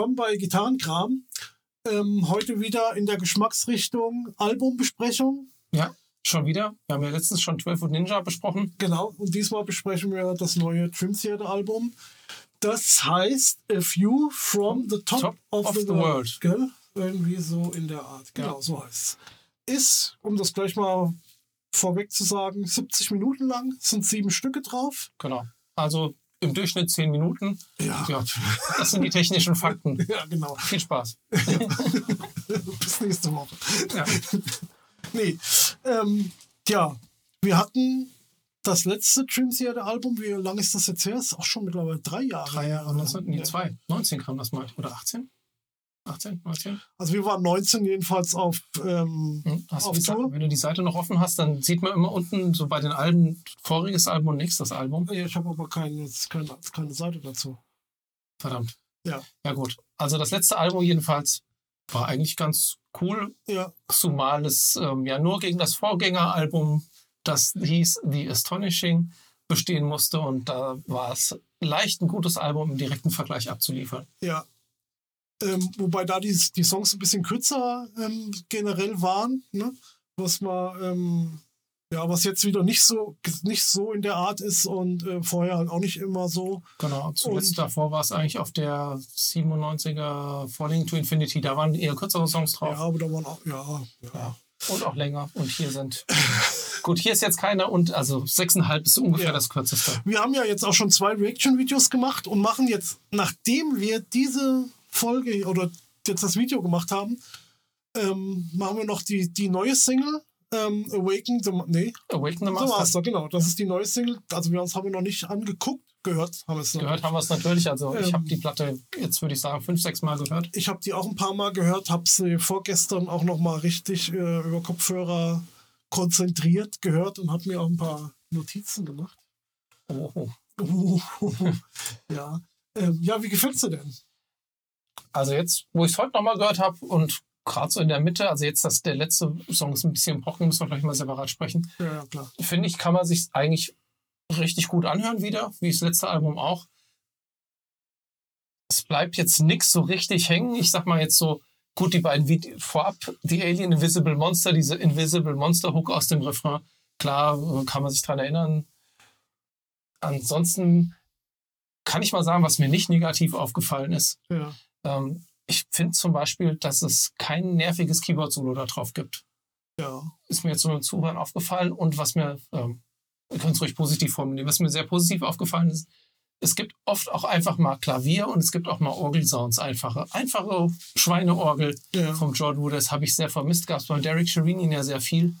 willkommen bei Gitarrenkram. Ähm, heute wieder in der Geschmacksrichtung Albumbesprechung. Ja, schon wieder. Wir haben ja letztens schon 12 und Ninja besprochen. Genau, und diesmal besprechen wir das neue Trim Theater Album. Das heißt A View from the Top, Top of, of the, the World. World. Gell? Irgendwie so in der Art. Genau, Ja. so heißt es. Ist, um das gleich mal vorweg zu sagen, 70 Minuten lang, sind sieben Stücke drauf. Genau. Also im Durchschnitt 10 Minuten. Ja, Ja, das sind die technischen Fakten. ja genau. Viel Spaß. Bis nächste Woche. Ja. Nee, ähm, ja, wir hatten das letzte Trim Theater Album, wie lange ist das jetzt her? Ist auch schon mittlerweile drei Jahre. Drei Jahre, 19, nee, Ja. zwei. 19 kam das mal. Oder 18? 18, 19? Also wir waren 19 jedenfalls auf, ähm, Hm, Hast du Auf Tour? wenn du die Seite noch offen hast, dann sieht man immer unten so bei den Alben voriges Album und nächstes Album. ja, ich habe aber keine, keine, keine Seite dazu. Verdammt. Ja. Ja gut. Also das letzte Album jedenfalls war eigentlich ganz cool, Ja, zumal es ähm, ja nur gegen das Vorgängeralbum, das hieß The Astonishing, bestehen musste und da war es leicht ein gutes Album im direkten Vergleich abzuliefern. ja. Ähm, wobei da die, die Songs ein bisschen kürzer ähm, generell waren, ne? was man, ähm, ja, was jetzt wieder nicht so, nicht so in der Art ist und äh, vorher halt auch nicht immer so. Genau, zuletzt Und- davor war es eigentlich auf der 97er Falling to Infinity, da waren eher kürzere Songs drauf. Ja, aber da waren auch, ja, ja. Ja. Und auch länger. Und hier sind. Gut, hier ist jetzt keiner und also sechseinhalb ist ungefähr Ja. das kürzeste. Wir haben ja jetzt auch schon zwei Reaction-Videos gemacht und machen jetzt, nachdem wir diese Folge oder jetzt das Video gemacht haben, ähm, machen wir noch die, die neue Single, ähm, Awaken the... Nee, Awaken the war es Master. genau. Das ist die neue Single. Also wir uns haben wir noch nicht angeguckt, gehört haben wir es. Gehört haben wir es natürlich. Also ich Ähm. habe die Platte jetzt würde ich sagen fünf, sechs Mal gehört. Ich habe die auch ein paar Mal gehört, habe sie vorgestern auch noch mal richtig äh, über Kopfhörer konzentriert gehört und habe mir auch ein paar Notizen gemacht. Oh, oh. ja. Ähm, ja, wie gefällt's dir denn? Also jetzt, wo ich es heute nochmal gehört habe und gerade so in der Mitte, also jetzt das, der letzte Song ist ein bisschen brocken, müssen wir gleich mal separat sprechen. Ja, klar. Finde ich, kann man sich eigentlich richtig gut anhören wieder, wie das letzte Album auch. Es bleibt jetzt nix so richtig hängen. Ich sag mal jetzt so, gut, die beiden Vide vorab, die Alien Invisible Monster, diese Invisible Monster Hook aus dem Refrain, klar, kann man sich dran erinnern. Ansonsten kann ich mal sagen, was mir nicht negativ aufgefallen ist. Ja. Ähm, ich finde zum Beispiel, dass es kein nerviges Keyboard-Solo da drauf gibt Ja. ist mir jetzt so im Zuhören aufgefallen und was mir, ähm, wir können es ruhig positiv formulieren, was mir sehr positiv aufgefallen ist, es gibt oft auch einfach mal Klavier und es gibt auch mal Orgelsounds, einfache, einfache Schweineorgel ja. vom Jordan Wood, das habe ich sehr vermisst, gab es bei Derek Sherinian ja sehr viel.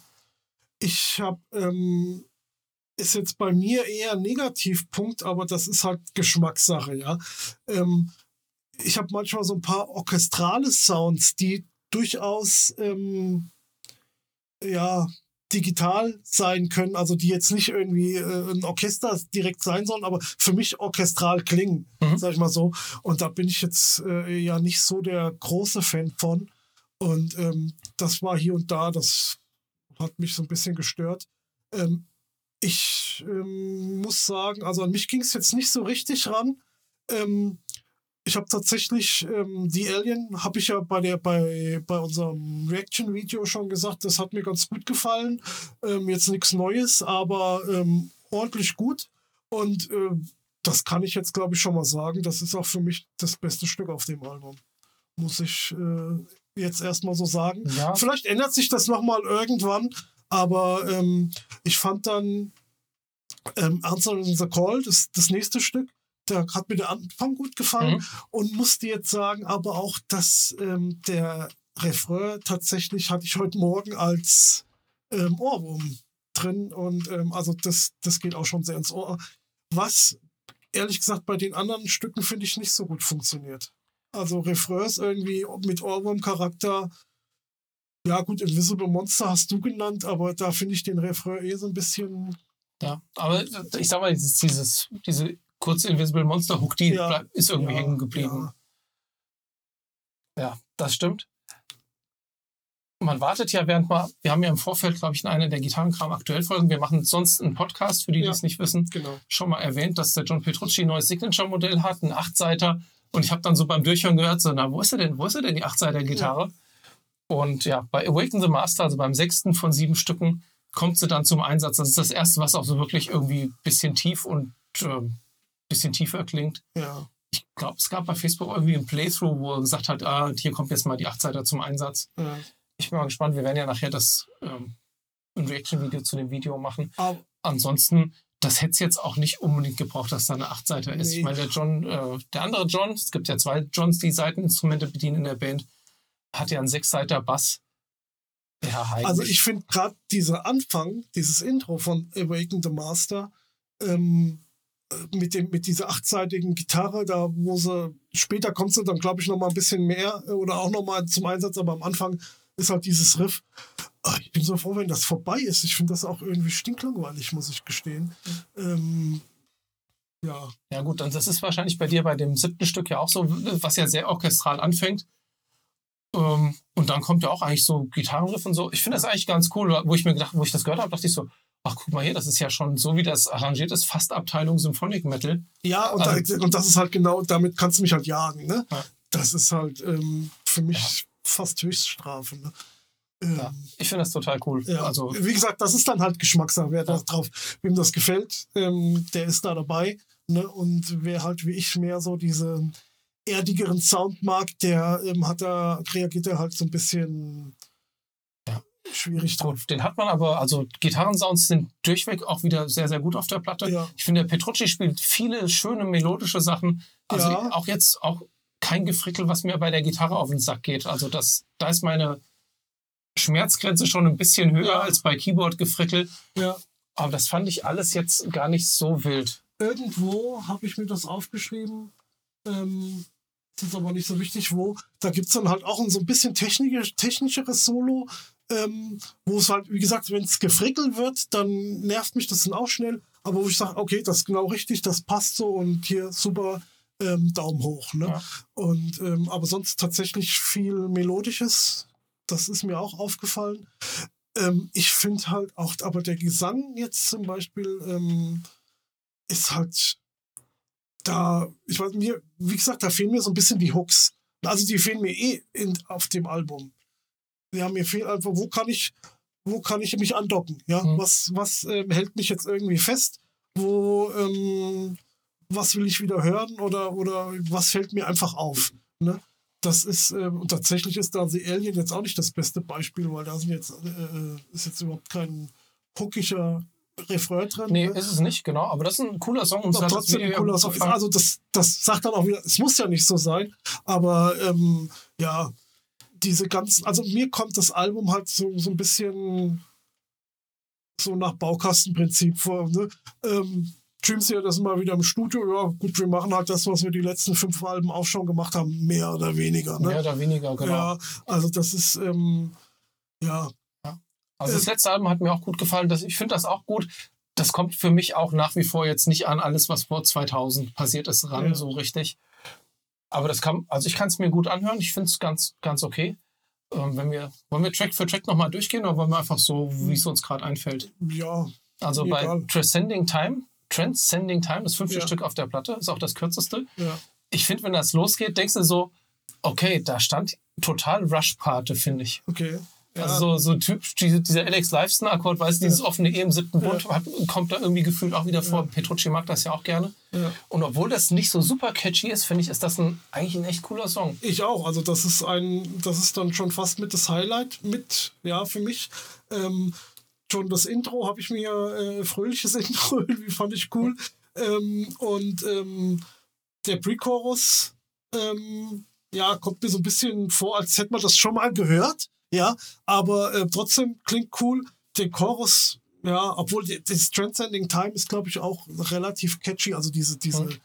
Ich habe, ähm, ist jetzt bei mir eher ein Negativpunkt, aber das ist halt Geschmackssache, ja. Ähm, ich habe manchmal so ein paar orchestrale Sounds, die durchaus, ähm, ja, digital sein können, also die jetzt nicht irgendwie äh, ein Orchester direkt sein sollen, aber für mich orchestral klingen, Mhm. sag ich mal so. Und da bin ich jetzt äh, ja nicht so der große Fan von. Und ähm, das war hier und da, das hat mich so ein bisschen gestört. Ähm, ich ähm, muss sagen, also an mich ging es jetzt nicht so richtig ran. Ich habe tatsächlich ähm, die Alien, habe ich ja bei der bei, bei unserem Reaction-Video schon gesagt, das hat mir ganz gut gefallen. Ähm, jetzt nichts Neues, aber ähm, ordentlich gut. Und ähm, das kann ich jetzt, glaube ich, schon mal sagen. Das ist auch für mich das beste Stück auf dem Album. Muss ich äh, jetzt erstmal so sagen. Ja, Vielleicht ändert sich das nochmal irgendwann, aber ähm, ich fand dann ähm, Answer in the Call, das, das nächste Stück, da hat mir der Anfang gut gefallen Mhm. und musste jetzt sagen, aber auch, dass ähm, der Refrain tatsächlich hatte ich heute Morgen als ähm, Ohrwurm drin und ähm, also das, das geht auch schon sehr ins Ohr. Was ehrlich gesagt bei den anderen Stücken finde ich nicht so gut funktioniert. Also Refrains irgendwie mit Ohrwurm-Charakter. Ja, gut, Invisible Monster hast du genannt, aber da finde ich den Refrain eh so ein bisschen. ja, aber ich sag mal, dieses, diese kurze Invisible Monster Hook, die Ja, ist irgendwie ja, hängen geblieben. ja. Ja, das stimmt. Man wartet ja während mal, wir haben ja im Vorfeld, glaube ich, in einer der Gitarrenkram aktuell Folgen, wir machen sonst einen Podcast, für die, die es nicht wissen, Genau. schon mal erwähnt, dass der John Petrucci ein neues Signature-Modell hat, ein Achtseiter, Und ich habe dann so beim Durchhören gehört, so, na, wo ist er denn, wo ist er denn, die Achtseiter-Gitarre? Und ja, bei Awaken the Master, also beim sechsten von sieben Stücken, kommt sie dann zum Einsatz. Das ist das erste, was auch so wirklich irgendwie ein bisschen tief und äh, bisschen tiefer klingt. Ja. Ich glaube, es gab bei Facebook irgendwie ein Playthrough, wo er gesagt hat, ah, hier kommt jetzt mal die Achtseiter zum Einsatz. ja. Ich bin mal gespannt, wir werden ja nachher das ähm, ein Reaction-Video zu dem Video machen. Aber, Ansonsten, das hätte es jetzt auch nicht unbedingt gebraucht, dass da eine Achtseiter ist. Nee. Ich meine, der John, äh, der andere John, es gibt ja zwei Johns, die Seiteninstrumente bedienen in der Band, hat ja einen Sechsseiter Bass. Ja, also ich finde gerade dieser Anfang, dieses Intro von Awaken the Master, ähm, äh, mit, dem, mit dieser achtseitigen Gitarre, da wo sie, später kommt sie dann, glaube ich, noch mal ein bisschen mehr äh, oder auch noch mal zum Einsatz, aber am Anfang ist halt dieses Riff. Ah, Ich bin so froh, wenn das vorbei ist. Ich finde das auch irgendwie stinklangweilig, muss ich gestehen. Ähm, ja, Ja, gut, dann das ist wahrscheinlich bei dir bei dem siebten Stück ja auch so, was ja sehr orchestral anfängt. Ähm, und dann kommt ja auch eigentlich so Gitarrenriff und so. Ich finde das eigentlich ganz cool, wo ich mir gedacht, wo ich das gehört habe, dachte ich so, ach guck mal hier, das ist ja schon so, wie das arrangiert ist, fast Abteilung Symphonic Metal. Ja, und, Also- da, und das ist halt genau, damit kannst du mich halt jagen. Ne? Ja. Das ist halt ähm, für mich fast Höchststrafe. Ne? Ähm, Ja, ich finde das total cool. ja. Also, Wie gesagt, das ist dann halt Geschmackssache. Wer da drauf, wem das gefällt, ähm, der ist da dabei. Ne? Und wer halt wie ich mehr so diese erdigeren Sound mag, der ähm, hat da, reagiert er halt so ein bisschen Ja. Schwierig drauf. den hat man aber, also Gitarrensounds sind durchweg auch wieder sehr, sehr gut auf der Platte. Ja. Ich finde, der Petrucci spielt viele schöne melodische Sachen. Also Ja. auch jetzt auch kein Gefrickel, was mir bei der Gitarre auf den Sack geht. Also das, da ist meine Schmerzgrenze schon ein bisschen höher Ja. als bei Keyboard-Gefrickel. Ja. Aber das fand ich alles jetzt gar nicht so wild. irgendwo habe ich mir das aufgeschrieben. Ähm, ist aber nicht so wichtig, wo. Da gibt es dann halt auch ein so ein bisschen technisch, technischeres Solo, ähm, wo es halt, wie gesagt, wenn es gefrickelt wird, dann nervt mich das dann auch schnell. Aber wo ich sage, okay, das ist genau richtig, das passt so und hier super ähm, Daumen hoch. Ne? Ja. Und ähm, aber sonst tatsächlich viel Melodisches. Das ist mir auch aufgefallen. Ähm, ich finde halt auch, aber der Gesang jetzt zum Beispiel ähm, ist halt da, ich weiß mir, wie gesagt, da fehlen mir so ein bisschen die Hooks. Also die fehlen mir eh in, auf dem Album. Ja, mir fehlt einfach, wo kann ich, wo kann ich mich andocken? Ja, Mhm. was, was ähm, hält mich jetzt irgendwie fest? Wo, ähm, was will ich wieder hören oder, oder was fällt mir einfach auf? Ne? Das ist, ähm, und tatsächlich ist da The Alien jetzt auch nicht das beste Beispiel, weil da sind jetzt, äh, ist jetzt überhaupt kein hookiger Refrain drin. Nee, ne? ist es nicht, genau. Aber das ist ein cooler Song. Und trotzdem ein cooler Song. Also das, das sagt dann auch wieder, es muss ja nicht so sein, aber ähm, ja, diese ganzen, also mir kommt das Album halt so, so ein bisschen so nach Baukastenprinzip vor. Ne? Ähm, Dream Theater ist mal wieder im Studio, ja gut, wir machen halt das, was wir die letzten fünf Alben auch schon gemacht haben, mehr oder weniger. Ne? Mehr oder weniger, genau. Ja, also das ist, ähm, ja, Also das letzte Album hat mir auch gut gefallen. Das, ich finde das auch gut. Das kommt für mich auch nach wie vor jetzt nicht an alles, was vor 2000 passiert ist, ran, Ja. so richtig. Aber das kann, also ich kann es mir gut anhören. Ich finde es ganz, ganz okay. Ähm, wenn wir, wollen wir Track für Track nochmal durchgehen oder wollen wir einfach so, wie es uns gerade einfällt? ja, Also Mir bei egal. Transcending Time, Transcending Time, das fünfte Ja. Stück auf der Platte, ist auch das kürzeste. ja, Ich finde, wenn das losgeht, denkst du so, okay, da stand total Rush-Pate, finde ich. okay. Ja, Also so, so typisch diese, dieser Alex Lifeson-Akkord, weißt du, dieses offene E im siebten Bund, hat, kommt da irgendwie gefühlt auch wieder vor. Petrucci mag das ja auch gerne. ja. Und obwohl das nicht so super catchy ist, finde ich, ist das ein, eigentlich ein echt cooler Song. Ich auch. Also das ist ein, das ist dann schon fast mit das Highlight mit, ja, für mich. Ähm, schon das Intro habe ich mir äh, fröhliches Intro irgendwie fand ich cool. Ähm, und ähm, der Pre-Chorus, ähm, ja, kommt mir so ein bisschen vor, als hätte man das schon mal gehört. Ja, aber äh, trotzdem klingt cool. Der Chorus, ja, obwohl das Transcending Time ist, glaube ich, auch relativ catchy. Also diese, diese, Mhm.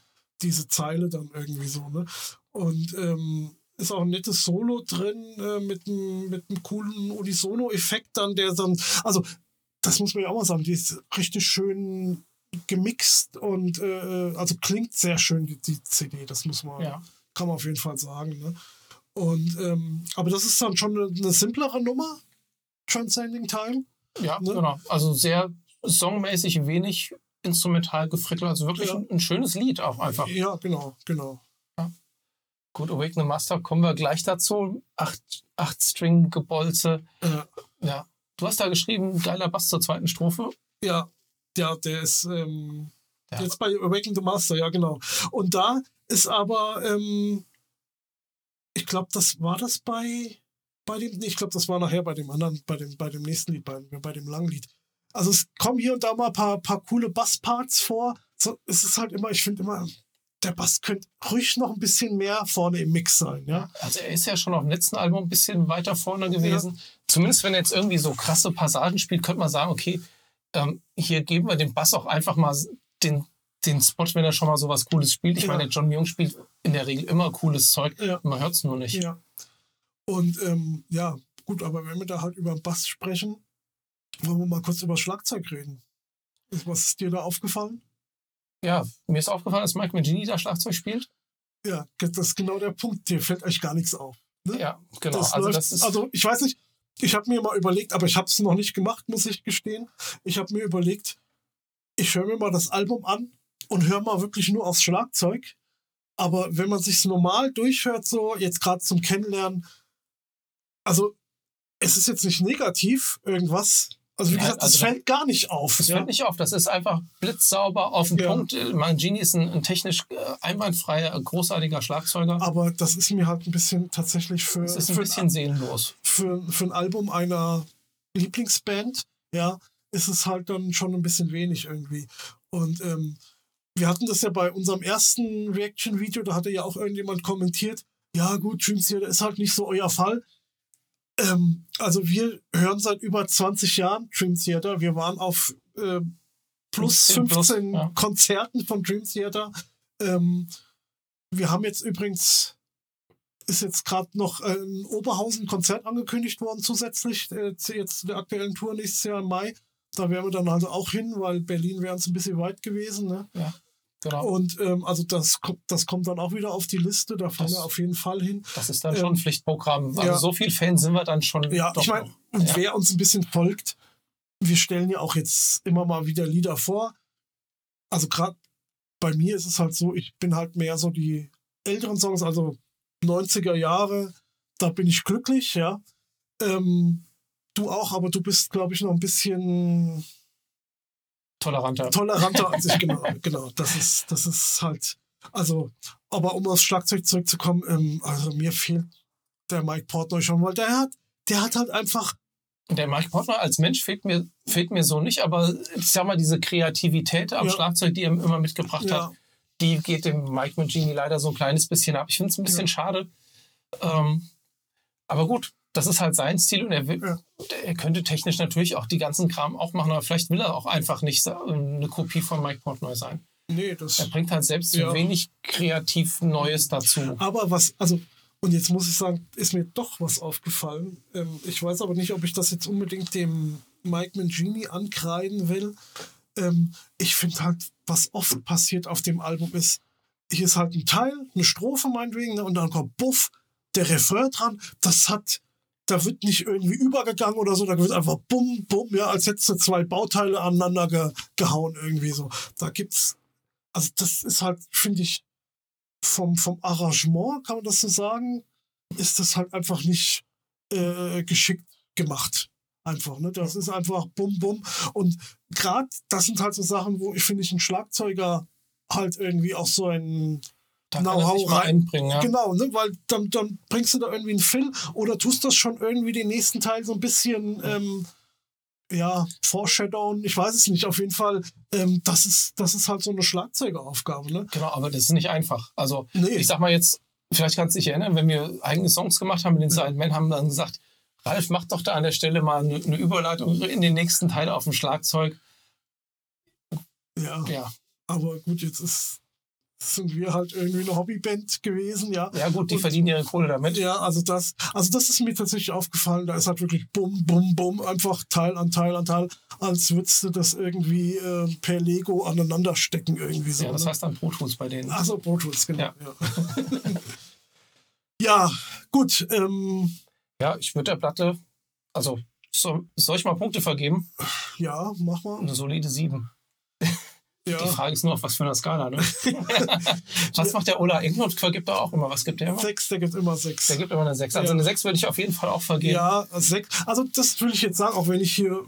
diese Zeile dann irgendwie so, ne? Und ähm, ist auch ein nettes Solo drin äh, mit einem mit einem coolen Unisono-Effekt dann, der dann, also das muss man ja auch mal sagen, die ist richtig schön gemixt und äh, also klingt sehr schön, die, die CD, das muss man, Ja. kann man auf jeden Fall sagen. Ne? Und ähm, aber das ist dann schon eine, eine simplere Nummer, Transcending Time. Ja, Ne? genau. Also sehr songmäßig wenig instrumental gefrickelt. Also wirklich Ja. ein, ein schönes Lied auch einfach. Ja, genau, genau. Gut, Awaken the Master kommen wir gleich dazu. Acht, acht String-Gebolze. Ja. Ja. Du hast da geschrieben, geiler Bass zur zweiten Strophe. Ja, ja, der ist ähm, Ja. jetzt bei Awaken the Master, ja, genau. Und da ist aber, ähm, ich glaube, das war das bei, bei dem, ich glaube, das war nachher bei dem anderen, bei dem, bei dem nächsten Lied, bei, bei dem langen Lied. Also es kommen hier und da mal ein paar, paar coole Bassparts vor. So, es ist halt immer, ich finde immer, der Bass könnte ruhig noch ein bisschen mehr vorne im Mix sein, ja. Also er ist ja schon auf dem letzten Album ein bisschen weiter vorne gewesen. Zumindest wenn er jetzt irgendwie so krasse Passagen spielt, könnte man sagen, okay, ähm, hier geben wir dem Bass auch einfach mal den, den Spot, wenn er schon mal sowas Cooles spielt. Ich Ja. meine, John Myung spielt in der Regel immer cooles Zeug. Ja. Man hört es nur nicht. Ja. Und ähm, ja, gut, aber wenn wir da halt über den Bass sprechen, wollen wir mal kurz über Schlagzeug reden. Was ist dir da aufgefallen? Ja, mir ist aufgefallen, dass Mike Mangini da Schlagzeug spielt. Ja, das ist genau der Punkt. Dir fällt euch gar nichts auf. Ne? Ja, genau. Das also läuft, also ich weiß nicht, ich habe mir mal überlegt, aber ich habe es noch nicht gemacht, muss ich gestehen. Ich habe mir überlegt, ich höre mir mal das Album an und höre mal wirklich nur aufs Schlagzeug. Aber wenn man sich normal durchhört, so jetzt gerade zum Kennenlernen, also es ist jetzt nicht negativ irgendwas. Also wie Ja, gesagt, also das das- fällt gar nicht auf. Das ja? fällt nicht auf. Das ist einfach blitzsauber auf den Ja. Punkt. Mangini ist ein, ein technisch äh, einwandfreier, großartiger Schlagzeuger. Aber das ist mir halt ein bisschen tatsächlich für, Es ist ein für, bisschen seelenlos. für, für ein Album einer Lieblingsband, ja, ist es halt dann schon ein bisschen wenig irgendwie. Und ähm, wir hatten das ja bei unserem ersten Reaction-Video, da hatte ja auch irgendjemand kommentiert, ja gut, Dream Theater ist halt nicht so euer Fall. Ähm, also wir hören seit über 20 Jahren Dream Theater. Wir waren auf äh, plus 15 plus, 15 ja. Konzerten von Dream Theater. Ähm, wir haben jetzt übrigens ist jetzt gerade noch ein Oberhausen-Konzert angekündigt worden zusätzlich, äh, jetzt der aktuellen Tour nächstes Jahr im Mai. Da wären wir dann also auch hin, weil Berlin wäre uns ein bisschen weit gewesen. Ne? Genau. Und ähm, also das kommt, das kommt dann auch wieder auf die Liste, da fahren Das- wir auf jeden Fall hin. Das ist dann Ähm, schon ein Pflichtprogramm. Also ja. so viel Fan sind wir dann schon. Ja, ich meine, Ja. wer uns ein bisschen folgt, wir stellen ja auch jetzt immer mal wieder Lieder vor. Also gerade bei mir ist es halt so, ich bin halt mehr so die älteren Songs, also 90er Jahre, da bin ich glücklich, ja. Ähm, du auch, aber du bist, glaube ich, noch ein bisschen toleranter. toleranter als ich, genau. genau. Das ist, das ist halt, also, aber um aufs Schlagzeug zurückzukommen, ähm, also mir fehlt der Mike Portnoy schon, weil der hat, der hat halt einfach Der Mike Portner als Mensch fehlt mir, fehlt mir so nicht, aber ich sag mal, diese Kreativität am Ja. Schlagzeug, die er immer mitgebracht Ja. hat, die geht dem Mike Mangini leider so ein kleines bisschen ab. Ich finde es ein bisschen Ja. schade. Ähm, aber gut, das ist halt sein Stil und er, will, er könnte technisch natürlich auch die ganzen Kram auch machen, aber vielleicht will er auch einfach nicht eine Kopie von Mike Portnoy sein. Nee, das. Er bringt halt selbst Ja. wenig kreativ Neues dazu. Aber was, also, und jetzt muss ich sagen, ist mir doch was aufgefallen. Ähm, ich weiß aber nicht, ob ich das jetzt unbedingt dem Mike Mangini ankreiden will. Ähm, ich finde halt, was oft passiert auf dem Album ist, hier ist halt ein Teil, eine Strophe meinetwegen, ne, und dann kommt Buff, der Refrain dran. Das hat, da wird nicht irgendwie übergegangen oder so, da wird einfach bumm, bumm, ja, als hättest du zwei Bauteile aneinander ge gehauen irgendwie so. Da gibt's, also das ist halt, finde ich, vom, vom Arrangement, kann man das so sagen, ist das halt einfach nicht äh, geschickt gemacht. Einfach, ne? Das ist einfach bum bum. Und gerade das sind halt so Sachen, wo ich finde, ich ein Schlagzeuger halt irgendwie auch so ein Da er Know-how rein-. Ja. Genau, ne? weil dann, dann bringst du da irgendwie einen Fill oder tust das schon irgendwie den nächsten Teil so ein bisschen, ähm, ja, foreshadowen. Ich weiß es nicht. Auf jeden Fall, ähm, das, ist, das ist halt so eine Schlagzeugeraufgabe. Ne? Genau, aber das ist nicht einfach. Also Nee. ich sag mal jetzt, vielleicht kannst du dich erinnern, wenn wir eigene Songs gemacht haben mit den Ja. Sidemen, haben wir dann gesagt, Ralf, mach doch da an der Stelle mal eine, eine Überleitung in den nächsten Teil auf dem Schlagzeug. Ja. Ja, Aber gut, jetzt ist, sind wir halt irgendwie eine Hobbyband gewesen, ja. ja gut, die Und- verdienen ihre Kohle damit. Ja, also das, also das ist mir tatsächlich aufgefallen. Da ist halt wirklich bum, bum, bum, einfach Teil an Teil an Teil, als würdest du das irgendwie äh, per Lego aneinander stecken irgendwie so. Ja, das ne? heißt dann Pro Tools bei denen. Achso, Pro Tools, genau. Ja. Ja, ja gut. Ähm, Ja, ich würde der Platte, also so, soll ich mal Punkte vergeben? ja, mach mal. Eine solide 7. Ja. Die Frage ist nur, auf was für einer Skala, ne? was macht der Ola Englund? Vergibt er auch immer? Was gibt der immer? Sechs, der gibt immer sechs. Der gibt immer eine 6. Also Ja. eine 6 würde ich auf jeden Fall auch vergeben. Ja, sechs. Also das will ich jetzt sagen, auch wenn ich hier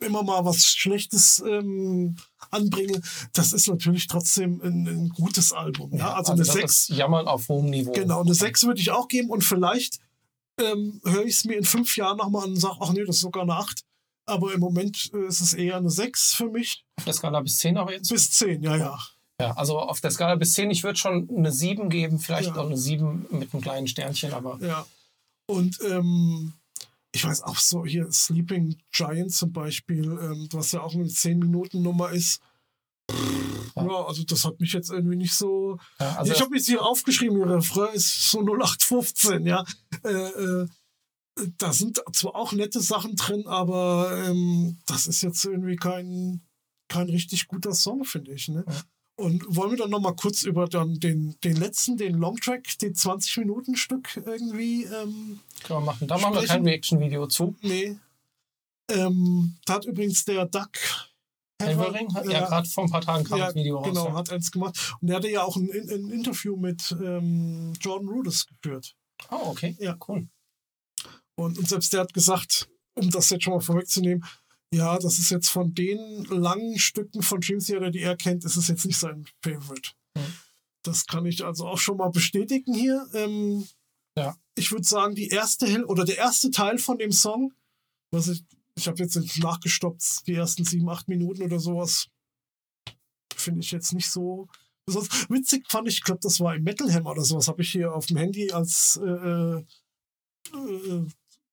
immer mal was Schlechtes ähm, anbringe, das ist natürlich trotzdem ein, ein gutes Album. Ja, also, eine das sechs. ist Jammern auf hohem Niveau. Genau, eine 6 würde ich auch geben und vielleicht ähm, höre ich es mir in fünf Jahren nochmal an und sage, ach nee, das ist sogar eine 8. Aber im Moment äh, ist es eher eine 6 für mich. Auf der Skala bis 10 aber jetzt? Bis 10, ja, ja. Ja, also auf der Skala bis 10, ich würde schon eine 7 geben, vielleicht Ja. auch eine 7 mit einem kleinen Sternchen, aber Ja. Und ähm, ich weiß auch so, hier Sleeping Giant zum Beispiel, ähm, was ja auch eine 10-Minuten-Nummer ist. Ja. Ja. also das hat mich jetzt irgendwie nicht so. ja, also ich habe jetzt hier aufgeschrieben, ihr Refrain ist so 0815, ja. Äh, äh, da sind zwar auch nette Sachen drin, aber ähm, das ist jetzt irgendwie kein, kein richtig guter Song, finde ich. Ne? Ja. Und wollen wir dann noch mal kurz über dann den, den letzten, den Longtrack, den 20-Minuten-Stück irgendwie ähm, können wir machen. Da machen wir sprechen? kein Reaction-Video zu. Nee. Ähm, da hat übrigens der Duck Elvering hat ja, gerade vor ein paar Tagen kam ja, das Video raus. genau, ja. hat eins gemacht. Und der hatte ja auch ein, ein Interview mit ähm, Jordan Rudess geführt. Oh, okay. Ja. cool. Und, und selbst der hat gesagt, um das jetzt schon mal vorwegzunehmen, ja, das ist jetzt von den langen Stücken von Dream Theater, die er kennt, ist es jetzt nicht sein Favorite. Mhm. Das kann ich also auch schon mal bestätigen hier. Ähm, Ja. Ich würde sagen, die erste Hel oder der erste Teil von dem Song, was ich, ich habe jetzt nicht nachgestoppt, die ersten sieben, acht Minuten oder sowas, finde ich jetzt nicht so besonders. Witzig fand ich, ich glaube, das war im Metal Hammer oder sowas, habe ich hier auf dem Handy als äh, äh, äh,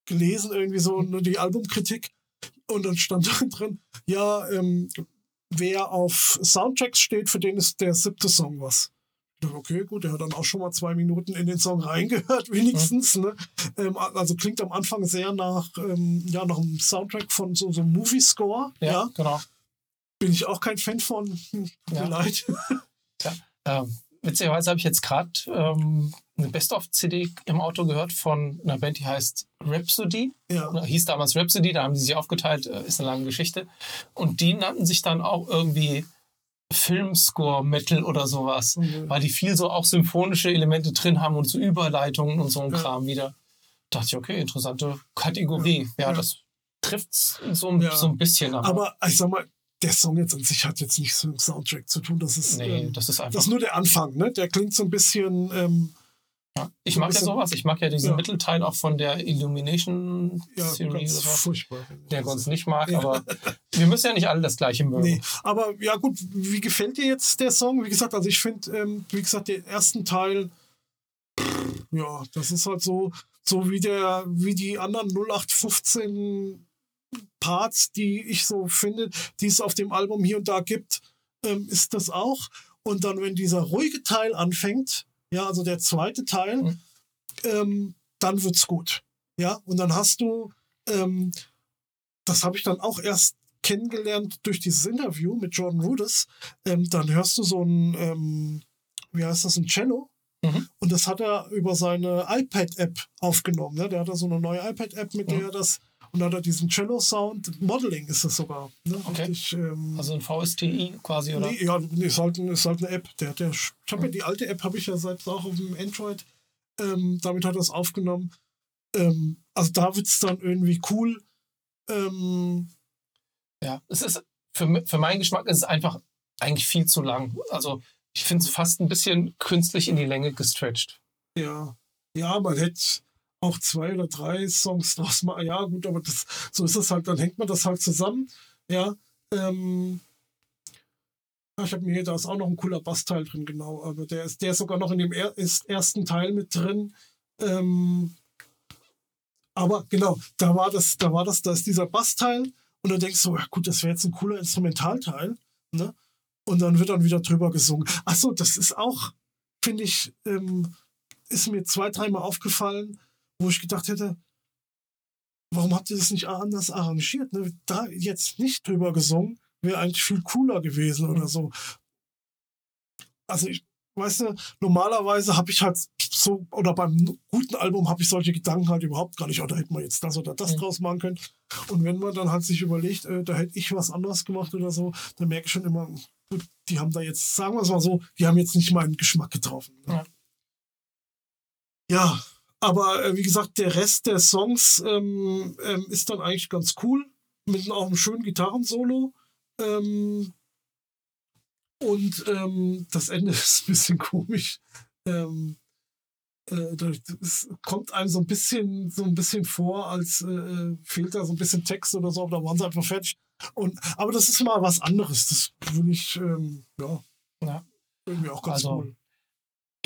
gelesen, irgendwie so ne, die Albumkritik. Und dann stand drin, ja, ähm, wer auf Soundtracks steht, für den ist der siebte Song was. Okay, gut, der hat dann auch schon mal zwei Minuten in den Song reingehört, wenigstens. Ne? Ähm, also klingt am Anfang sehr nach, ähm, ja, nach einem Soundtrack von so, so einem Movie-Score. Ja, Ja. genau. Bin ich auch kein Fan von. Tut Ja. mir leid. Ähm, witzigerweise habe ich jetzt gerade ähm, eine Best-of-CD im Auto gehört von einer Band, die heißt Rhapsody. Ja. Hieß damals Rhapsody, da haben die sich aufgeteilt, äh, ist eine lange Geschichte. Und die nannten sich dann auch irgendwie Filmscore-Metal oder sowas, Mhm. weil die viel so auch symphonische Elemente drin haben und so Überleitungen und so ein Ja. Kram wieder. dachte ich, okay, interessante Kategorie. Ja, Ja. das trifft so, Ja. so ein bisschen. Aber, Aber ich sag mal, der Song jetzt an sich hat jetzt nichts mit dem Soundtrack zu tun. Das ist, nee, ähm, das ist einfach. das ist nur der Anfang, ne? Der klingt so ein bisschen, ähm, ja. Ich so mag ja bisschen- sowas. Ich mag ja diesen Ja. Mittelteil auch von der Illumination ja, Series. furchtbar. Der uns nicht mag, Ja. aber wir müssen ja nicht alle das gleiche mögen. Nee, aber ja gut, wie gefällt dir jetzt der Song? Wie gesagt, also ich finde, ähm, wie gesagt, den ersten Teil, ja, das ist halt so, so wie der, wie die anderen 0815 Parts, die ich so finde, die es auf dem Album hier und da gibt, ähm, ist das auch. Und dann, wenn dieser ruhige Teil anfängt, ja, also der zweite Teil, Mhm. ähm, dann wird's gut. Ja, und dann hast du, ähm, das habe ich dann auch erst kennengelernt durch dieses Interview mit Jordan Rudess. Ähm, dann hörst du so ein, ähm, wie heißt das, ein Cello. Mhm. Und das hat er über seine iPad-App aufgenommen. Ne? Der hat da so eine neue iPad-App, mit der Mhm. er das, und da hat er diesen Cello-Sound, Modeling ist es sogar. Ne? Okay. Richtig, ähm, Also ein VSTI quasi, oder? Nee, ja, nee, ist, halt, ist halt eine App. Der, der, ich habe ja die alte App, habe ich ja selbst auch auf dem Android. Ähm, damit hat er es aufgenommen. Ähm, also da wird es dann irgendwie cool. Ähm, Ja, es ist für, für meinen Geschmack ist es einfach eigentlich viel zu lang. Also ich finde es fast ein bisschen künstlich in die Länge gestretched. ja. ja, man hätte auch zwei oder drei Songs draus machen. Ja, gut, aber das, so ist es halt. Dann hängt man das halt zusammen. Ja. Ähm, ich habe mir hier, da ist auch noch ein cooler Bassteil drin, genau. Aber der ist, der ist sogar noch in dem er, ersten Teil mit drin. Ähm, aber genau, da war das, da war das, da ist dieser Bassteil und dann denkst du, ja gut, das wäre jetzt ein cooler Instrumentalteil, ne? Und dann wird dann wieder drüber gesungen. Achso, das ist auch, finde ich, ähm, ist mir zwei, dreimal aufgefallen, wo ich gedacht hätte, warum habt ihr das nicht anders arrangiert? Ne? Da jetzt nicht drüber gesungen, wäre eigentlich viel cooler gewesen oder so. Also ich, weißt du, normalerweise habe ich halt so, oder beim guten Album habe ich solche Gedanken halt überhaupt gar nicht, oder hätte man jetzt das oder das Mhm. draus machen können. Und wenn man dann halt sich überlegt, äh, da hätte ich was anderes gemacht oder so, dann merke ich schon immer, gut, die haben da jetzt, sagen wir es mal so, die haben jetzt nicht meinen Geschmack getroffen. ne? Ja. Ja, aber äh, wie gesagt, der Rest der Songs ähm, ähm, ist dann eigentlich ganz cool. Mit auch einem schönen Gitarrensolo. Ähm, und ähm, das Ende ist ein bisschen komisch. Ähm, äh, es kommt einem so ein bisschen so ein bisschen vor, als äh, fehlt da so ein bisschen Text oder so, aber da waren sie einfach fertig. Und, aber das ist mal was anderes. Das finde ich, ähm, ja, Ja. irgendwie auch ganz Also, cool.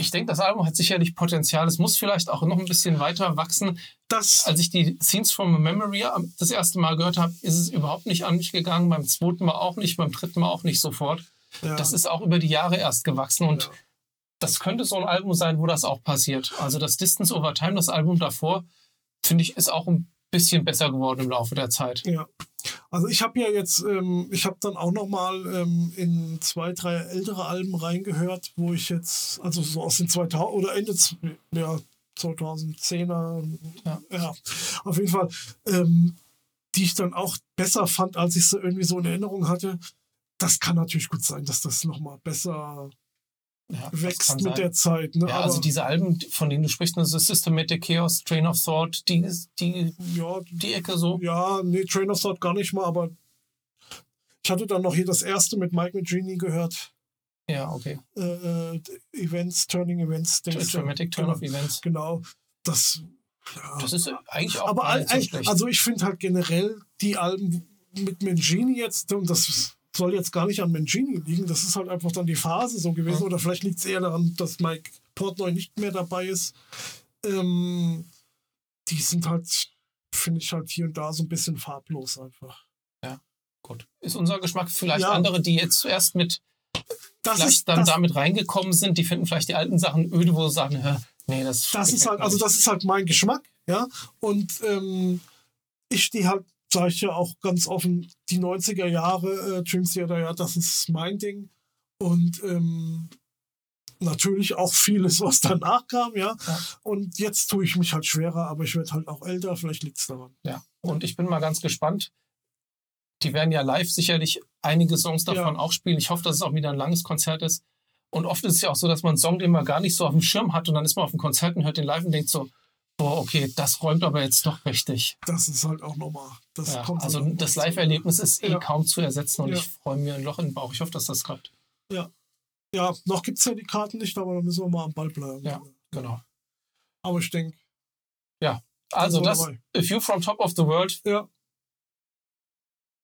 Ich denke, das Album hat sicherlich Potenzial. Es muss vielleicht auch noch ein bisschen weiter wachsen. Das, Als ich die Scenes from a Memory das erste Mal gehört habe, ist es überhaupt nicht an mich gegangen. Beim zweiten Mal auch nicht, beim dritten Mal auch nicht sofort. ja, Das ist auch über die Jahre erst gewachsen und Ja. das könnte so ein Album sein, wo das auch passiert. Also das Distance Over Time, das Album davor, finde ich, ist auch ein bisschen besser geworden im Laufe der Zeit. Ja. Also ich habe ja jetzt, ähm, ich habe dann auch noch mal ähm, in zwei, drei ältere Alben reingehört, wo ich jetzt, also so aus den 2000 oder Ende ja, 2010er, Ja. ja, auf jeden Fall, ähm, die ich dann auch besser fand, als ich sie irgendwie so in Erinnerung hatte. Das kann natürlich gut sein, dass das noch mal besser Ja, das wächst mit sein. der Zeit. Ne? Ja, Aber, also diese Alben, von denen du sprichst, also Systematic Chaos, Train of Thought, die, die, ja, die Ecke so. Ja, nee, Train of Thought gar nicht mal, aber ich hatte dann noch hier das erste mit Mike Magini gehört. Ja, okay. Äh, äh, Events, Turning Events. Dramatic Turn genau, of Events. Genau. Das, ja. Das ist eigentlich auch aber gar nicht so schlecht. also ich finde halt generell die Alben mit Mangini jetzt, und das soll jetzt gar nicht an Mangini liegen, das ist halt einfach dann die Phase so gewesen. Ja. Oder vielleicht liegt es eher daran, dass Mike Portnoy nicht mehr dabei ist. Ähm, die sind halt, finde ich halt hier und da so ein bisschen farblos einfach. Gut. Ist unser Geschmack vielleicht Ja. andere, die jetzt zuerst mit Das vielleicht ist, dann damit reingekommen sind, die finden vielleicht die alten Sachen öde, wo sie sagen, hä, nee, das das ist halt, also das ist halt mein Geschmack, ja. Und ähm, ich stehe halt, sage ich ja auch ganz offen, die 90er Jahre äh, Dream Theater, ja, das ist mein Ding. Und ähm, natürlich auch vieles, was danach kam, ja. Ja. Und jetzt tue ich mich halt schwerer, aber ich werde halt auch älter, vielleicht liegt es daran. Ja, und ich bin mal ganz gespannt. Die werden ja live sicherlich einige Songs davon Ja. auch spielen. Ich hoffe, dass es auch wieder ein langes Konzert ist. Und oft ist es ja auch so, dass man einen Song, den man gar nicht so auf dem Schirm hat und dann ist man auf dem Konzert und hört den live und denkt so, boah, okay, das räumt aber jetzt doch richtig. Das ist halt auch nochmal. Das Ja, kommt also halt das dazu. Live-Erlebnis ist eh Ja. kaum zu ersetzen und Ja. ich freue mir ein Loch in den Bauch. Ich hoffe, dass das klappt. Ja, noch gibt es ja die Karten nicht, aber da müssen wir mal am Ball bleiben. Ja. Genau. Aber ich denke, Also so das dabei. A View from Top of the World. Ja.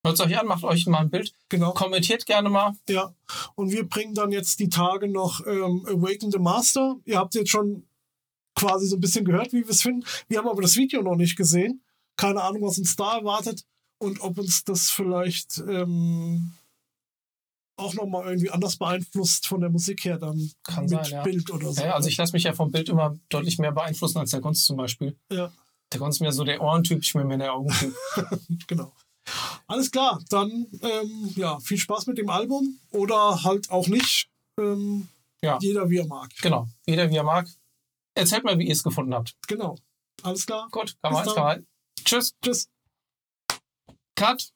Hört es euch an, macht euch mal ein Bild. genau. Kommentiert gerne mal. Ja, und wir bringen dann jetzt die Tage noch ähm, Awaken the Master. Ihr habt jetzt schon quasi so ein bisschen gehört, wie wir es finden. Wir haben aber das Video noch nicht gesehen. Keine Ahnung, was uns da erwartet und ob uns das vielleicht ähm, auch nochmal irgendwie anders beeinflusst von der Musik her dann Kann mit sein, ja. Bild oder so. Ja, also ich lasse mich ja vom Bild immer deutlich mehr beeinflussen als der Kunst zum Beispiel. Ja. Der Kunst ist mir so der Ohrentyp, ich bin mehr der Augentyp. genau. Alles klar, dann ähm, ja, viel Spaß mit dem Album oder halt auch nicht. Ähm, Ja. Jeder wie er mag. genau, jeder wie er mag. Erzählt mal, wie ihr es gefunden habt. Genau. Alles klar. Gut, kann man kann. Tschüss, Tschüss. Cut.